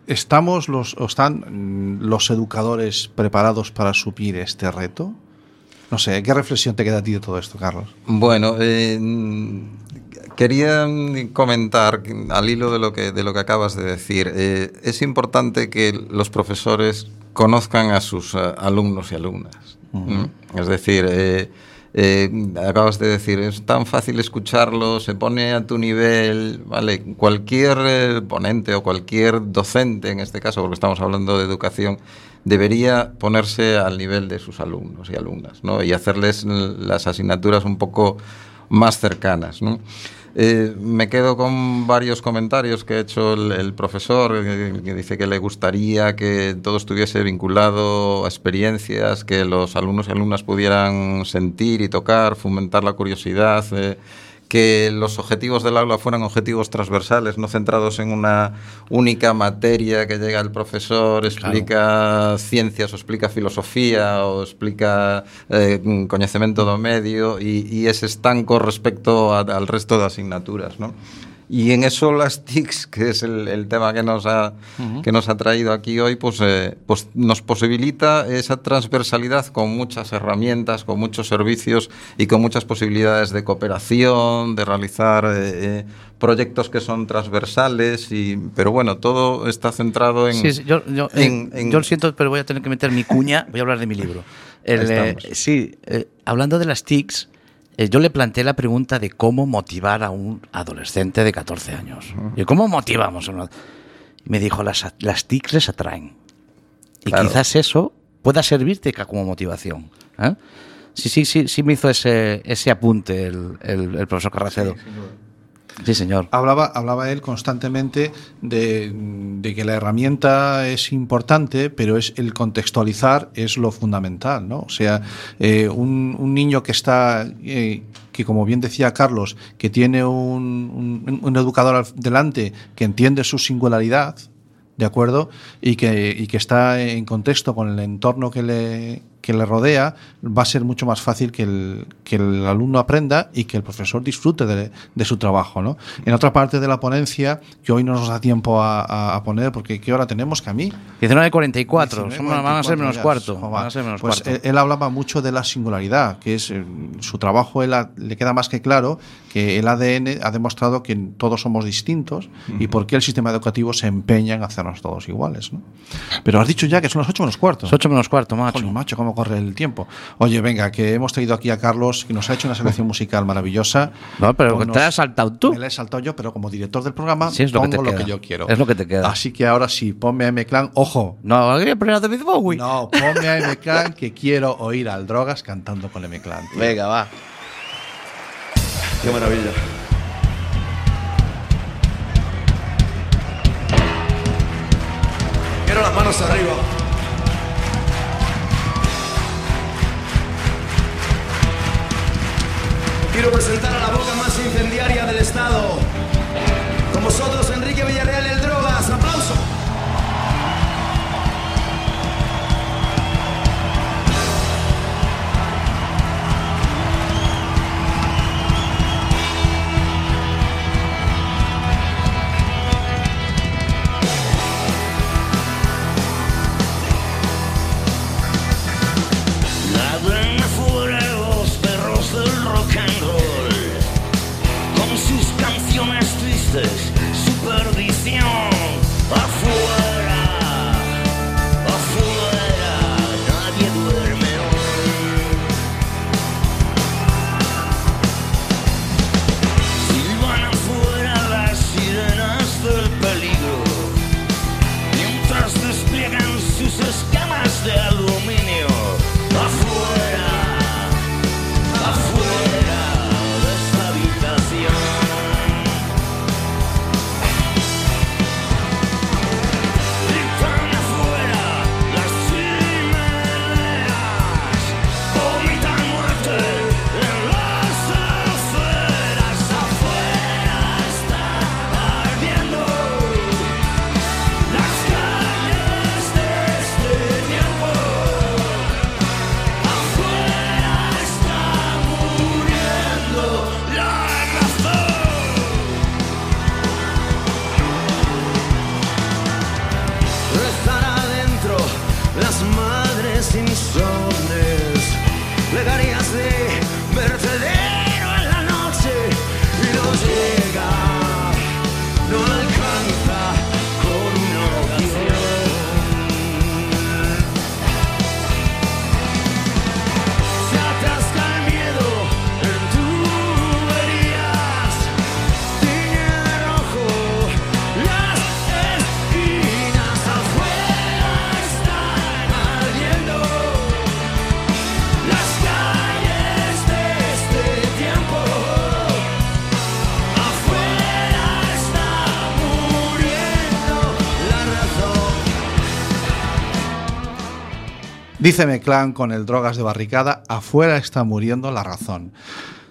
¿Estamos los, o están los educadores preparados para suplir este reto? No sé, ¿qué reflexión te queda a ti de todo esto, Carlos? Bueno, eh, quería comentar al hilo de lo que, de lo que acabas de decir. Eh, es importante que los profesores conozcan a sus uh, alumnos y alumnas. Uh -huh. Es decir, eh, eh, acabas de decir, es tan fácil escucharlo, se pone a tu nivel, ¿vale? Cualquier eh, ponente o cualquier docente, en este caso, porque estamos hablando de educación, debería ponerse al nivel de sus alumnos y alumnas, ¿no? Y hacerles las asignaturas un poco más cercanas, ¿no? Eh, me quedo con varios comentarios que ha hecho el, profesor, que, que, dice que le gustaría que todo estuviese vinculado a experiencias, que los alumnos y alumnas pudieran sentir y tocar, fomentar la curiosidad. Eh, que los objetivos del aula fueran objetivos transversales, no centrados en una única materia que llega el profesor, explica claro. ciencias o explica filosofía o explica eh, conocimiento do medio y, y ese estanco respecto a, al resto de asignaturas, ¿no? Y en eso las TICs, que es el, el tema que nos, ha, uh -huh. que nos ha traído aquí hoy, pues, eh, pues nos posibilita esa transversalidad con muchas herramientas, con muchos servicios y con muchas posibilidades de cooperación, de realizar eh, eh, proyectos que son transversales, y, pero bueno, todo está centrado en... Sí, sí yo, yo, en, en, yo lo siento, pero voy a tener que meter mi cuña, voy a hablar de mi libro. El, sí, hablando de las TICs, eh, yo le planteé la pregunta de cómo motivar a un adolescente de 14 años. ¿Y cómo motivamos a un Y me dijo, las, las TICs les atraen. Y claro. quizás eso pueda servirte como motivación. ¿eh? Sí, sí, sí, sí me hizo ese, ese apunte el, el, el profesor Carracedo. Sí, Sí, señor. Hablaba, hablaba él constantemente de, que la herramienta es importante, pero es el contextualizar es lo fundamental, ¿no? O sea, eh, un, un, niño que está eh, que como bien decía Carlos, que tiene un, un- educador delante que entiende su singularidad, ¿de acuerdo? Y que, y que está en contexto con el entorno que le, que le rodea, va a ser mucho más fácil que el, que el alumno aprenda y que el profesor disfrute de, de su trabajo, ¿no? En otra parte de la ponencia, que hoy no nos da tiempo a, a- poner, porque ¿qué hora tenemos, que a mí? 19.44, 19, son- van a ser menos 44 cuarto. Van a ser menos pues cuarto. Él, él hablaba mucho de la singularidad, que es eh, su trabajo, él ha- le queda más que claro que el ADN ha demostrado que todos somos distintos y por qué el sistema educativo se empeña en hacernos todos iguales. ¿no? Pero has dicho ya que son las 8 menos cuarto. Es 8 menos cuarto, macho. Joder, macho, cómo corre el tiempo. Oye, venga, que hemos traído aquí a Carlos, que nos ha hecho una selección musical maravillosa. No, pero te la has saltado tú. Me la he saltado yo, pero como director del programa, Sí, es lo que pongo lo queda. que yo quiero. Es lo que te queda. Así que ahora sí, ponme a M-Clan. Ojo, No, hay que poner a David Bowie. no, ponme a M-Clan, que quiero oír al Drogas cantando con M-Clan. Venga, va. Qué maravilla. Quiero las manos arriba. Quiero presentar a la boca más incendiaria del Estado. Con vosotros, Enrique Villarreal, el canciones Dice M-Clan con el Drogas de Barricada, afuera está muriendo la razón.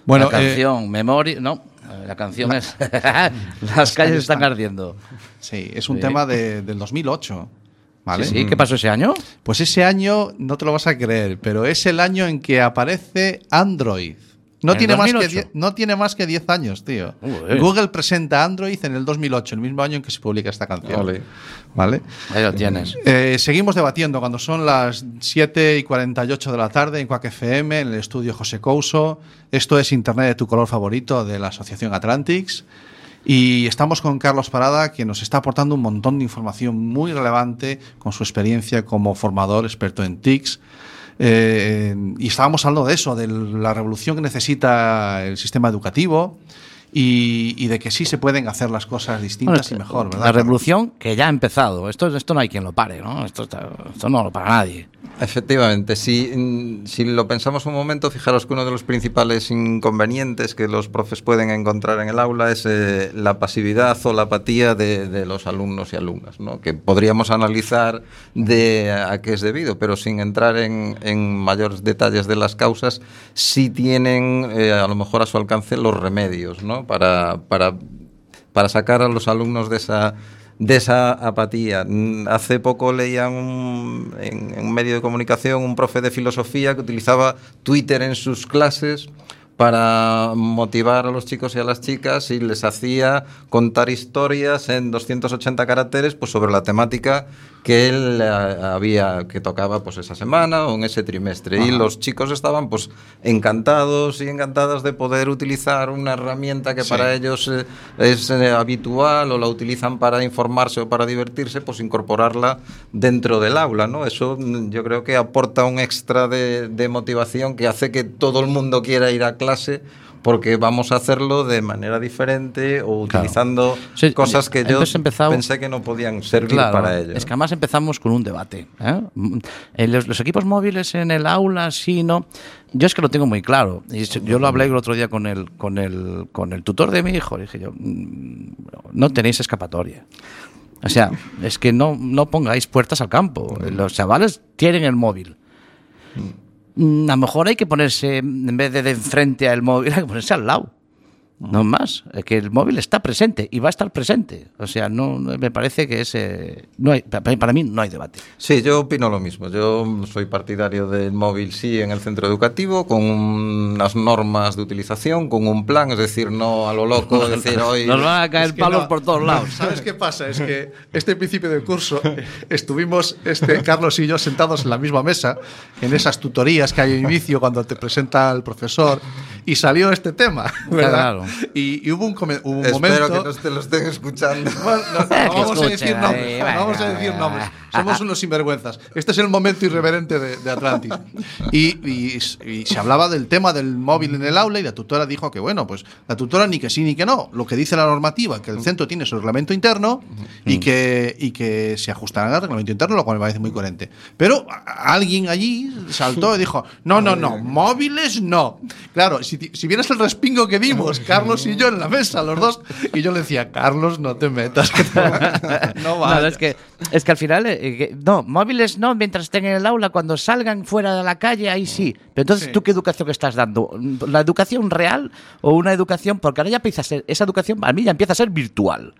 Bueno, la eh, canción, Memoria. No, la canción es. Las calles están ardiendo. sí, es un Sí. tema de- del 2008. ¿Vale? Sí, sí, ¿qué pasó ese año? Pues ese año no te lo vas a creer, pero es el año en que aparece Android. No ¿En tiene, más que 2008? die- no tiene más que 10 años, tío. Google presenta Android en el 2008, el mismo año en que se publica esta canción. Ole. ¿Vale? Ahí lo tienes. Eh, seguimos debatiendo cuando son las 7 y 48 de la tarde en Quack FM, en el estudio José Couso. Esto es Internet de tu color favorito de la Asociación Atlantics. Y estamos con Carlos Parada, que nos está aportando un montón de información muy relevante con su experiencia como formador experto en TICS. Eh, y estábamos hablando de eso, de la revolución que necesita el sistema educativo y, y de que sí se pueden hacer las cosas distintas Bueno, y mejor, ¿verdad? La revolución que ya ha empezado. Esto, esto no hay quien lo pare, ¿no? Esto, está- esto no lo para nadie. Efectivamente, si, si lo pensamos un momento, fijaros que uno de los principales inconvenientes que los profes pueden encontrar en el aula es eh, la pasividad o la apatía de, de los alumnos y alumnas, ¿no? que podríamos analizar de a qué es debido, pero sin entrar en, en mayores detalles de las causas, sí tienen eh, a lo mejor a su alcance los remedios ¿no? Para, para para sacar a los alumnos de esa de esa apatía. Hace poco leía un- en, en un medio de comunicación un profe de filosofía que utilizaba Twitter en sus clases para motivar a los chicos y a las chicas y les hacía contar historias en 280 caracteres pues sobre la temática que él eh, había que tocaba pues esa semana o en ese trimestre y Ajá. los chicos estaban pues encantados y encantadas de poder utilizar una herramienta que Sí. para ellos eh, es eh, habitual o la utilizan para informarse o para divertirse, pues incorporarla dentro del aula, ¿no? Eso mm, yo creo que aporta un extra de, de motivación que hace que todo el mundo quiera ir a clase porque vamos a hacerlo de manera diferente o Claro. utilizando Sí, cosas que yo empezado- pensé que no podían servir Claro, para ello. Es que además empezamos con un debate. ¿eh? Mm, eh, Los, los equipos móviles en el aula, sí, no. Yo es que lo tengo muy claro. Y yo lo hablé el otro día con el, con el, con el tutor de mi hijo. Dije yo, mm, no tenéis escapatoria. O sea, es que no, no pongáis puertas al campo. Los chavales tienen el móvil. A lo mejor hay que ponerse, en vez de de enfrente al móvil, hay que ponerse al lado. No más, es que el móvil está presente y va a estar presente. O sea, no no- me parece que ese no hay, para, mí no hay debate. Sí, yo opino lo mismo. Yo soy partidario del móvil, sí, en el centro educativo, con unas normas de utilización, con un plan, es decir, no a lo loco, es decir, hoy... Nos van a caer Es que palos no. por todos lados. ¿Sabes qué pasa? Es que este principio de curso eh, estuvimos este, Carlos y yo sentados en la misma mesa en esas tutorías que hay al inicio cuando te presenta el profesor y salió este tema, ¿verdad? Claro. Y, y hubo un, hubo un Espero momento... que no te lo estén escuchando. Bueno, no, no vamos a escuche, decir nombres. venga, vamos a decir nombres. Somos unos sinvergüenzas. Este es el momento irreverente de, de Atlantis. Y, y- y se hablaba del tema del móvil en el aula y la tutora dijo que, bueno, pues la tutora ni que sí ni que no. Lo que dice la normativa, que el centro tiene su reglamento interno y que, y que se ajustarán al reglamento interno, lo cual me parece muy coherente. Pero alguien allí saltó y dijo, no, no, no, móviles no. Claro, si, si vieras el respingo que dimos, Carlos y yo en la mesa, los dos, y yo le decía, Carlos, no te metas. que te no No, vayas". es que, es que al final, eh, no, móviles no, mientras estén en el aula, cuando salgan fuera de la calle, ahí sí. Pero entonces, Sí. ¿tú qué educación estás dando? ¿La educación real o una educación? Porque ahora ya empieza a ser, esa educación para mí ya empieza a ser virtual.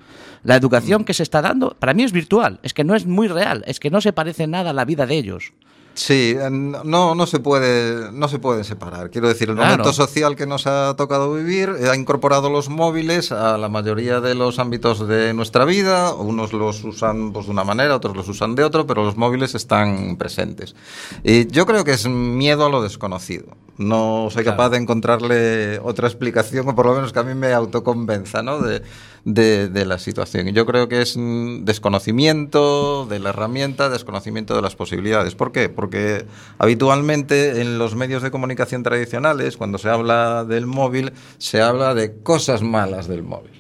La educación que se está dando, para mí es virtual, es que no es muy real, es que no se parece nada a la vida de ellos. Sí, no, no se puede, no se pueden separar. Quiero decir, el Claro. momento social que nos ha tocado vivir eh, ha incorporado los móviles a la mayoría de los ámbitos de nuestra vida. Unos los usan pues, de una manera, otros los usan de otro, pero los móviles están presentes. Y yo creo que es miedo a lo desconocido. No soy capaz de encontrarle otra explicación, o por lo menos que a mí me autoconvenza, ¿no? De, de, de la situación. Y yo creo que es mm, desconocimiento de la herramienta, desconocimiento de las posibilidades. ¿Por qué? Porque habitualmente en los medios de comunicación tradicionales, cuando se habla del móvil, se habla de cosas malas del móvil.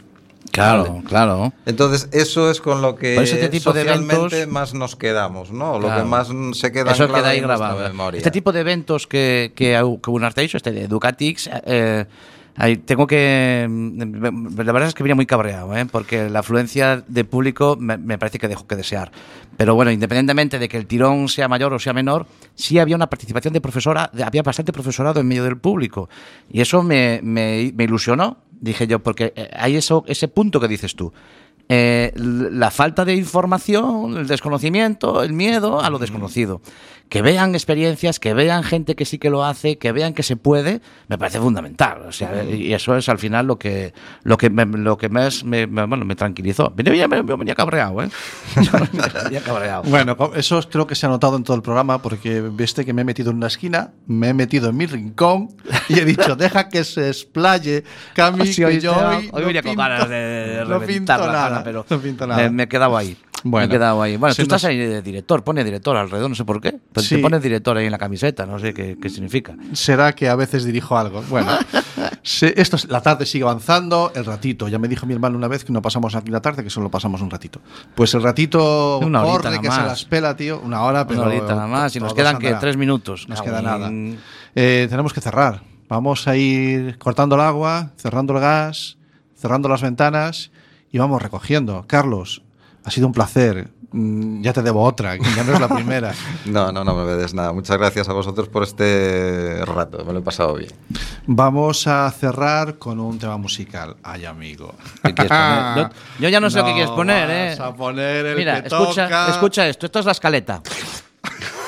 Claro, claro. Entonces, eso es con lo que este tipo de socialmente eventos- más nos quedamos, ¿no? Lo Claro. que más se queda Eso queda ahí en grabado. memoria. Este tipo de eventos que, que, que este de Educatix, eh, tengo que. mm, La verdad es que venía muy cabreado, ¿eh? porque la afluencia de público me, me parece que dejó que desear. Pero bueno, independientemente de que el tirón sea mayor o sea menor, sí había una participación de profesora, había bastante profesorado en medio del público. Y eso me, me- me ilusionó, dije yo, porque eh, hay eso, ese punto que dices tú. Eh, la falta de información, el desconocimiento, el miedo a lo desconocido. Que vean experiencias, que vean gente que sí que lo hace, que vean que se puede, me parece fundamental. O sea, y eso es al final lo que lo que me, lo que más me, me- bueno, me tranquilizó. Venía, me, me venía cabreado, ¿eh? me venía cabreado. Bueno, eso creo que se ha notado en todo el programa porque viste que me he metido en una esquina, me he metido en mi rincón y he dicho, deja que se explaye, Cami, Sí, hoy, que yo hoy, hoy no venía con pinto- ganas de no reventar pinto nada, cara, pero no pinto nada. Me, me he quedado ahí. Bueno, me he quedado ahí. Bueno, se tú estás ahí de director, pone director alrededor, no sé por qué. Pero Sí. te pones director ahí en la camiseta, no sé qué, qué significa. Será que a veces dirijo algo. Bueno, Se- esto es- la tarde sigue avanzando, el ratito. Ya me dijo mi hermano una vez que no pasamos aquí la tarde, que solo pasamos un ratito. Pues el ratito Una horita corre, que se más. las pela, tío. Una hora, pero. Una horita nada más, y nos quedan, andará. Tres minutos. Nos queda nada. Eh, tenemos que cerrar. Vamos a ir cortando el agua, cerrando el gas, cerrando las ventanas y vamos recogiendo. Carlos, ha sido un placer. Mm, Ya te debo otra, que ya no es la primera. No, no, no me des nada. Muchas gracias a vosotros por este rato. Me lo he pasado bien. Vamos a cerrar con un tema musical. Ay, amigo. ¿Qué quieres poner? Yo, yo ya no sé No qué quieres poner, ¿eh? vas a poner el Mira, que escucha, toca. escucha esto. Esto es la escaleta.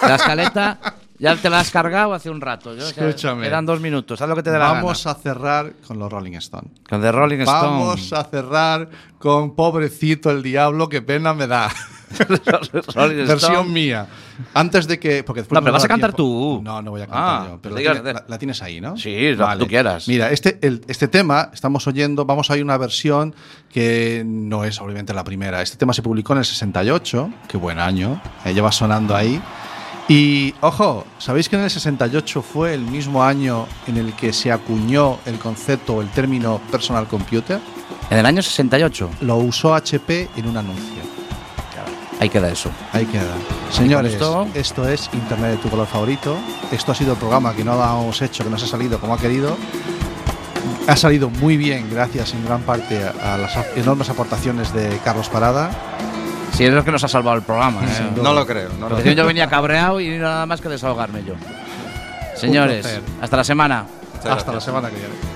La escaleta ya te la has cargado hace un rato. Yo, Escúchame. Quedan dos minutos. Haz lo que te dé la Vamos a cerrar con los Rolling Stones. gana. Con The Rolling Stone. Vamos a cerrar con Pobrecito el Diablo, qué pena me da. Versión Stone. mía. Antes de que. Porque No, pero vas a cantar tiempo. tú. No, no voy a cantar Ah, yo. Pero la, tienes- la- la tienes ahí, ¿no? Sí, lo que tú quieras. Mira, este, el- este tema, estamos oyendo, vamos a oír una versión que no es obviamente la primera. Este tema se publicó en el 68, qué buen año, eh, lleva sonando ahí. Y ojo, ¿sabéis que en el 68 fue el mismo año en el que se acuñó el concepto o el término personal computer? En el año 68. Lo usó HP en un anuncio. Ahí queda eso. Ahí queda. Señores, esto? esto es Internet de tu color favorito. Esto ha sido el programa que no hemos hecho, que nos ha salido como ha querido. Ha salido muy bien, gracias en gran parte a, las enormes aportaciones de Carlos Parada. Sí, es lo que nos ha salvado el programa. ¿eh? No lo creo. No lo creo. yo venía cabreado y nada más que desahogarme yo. Señores, hasta la semana. Muchas Hasta la semana que viene.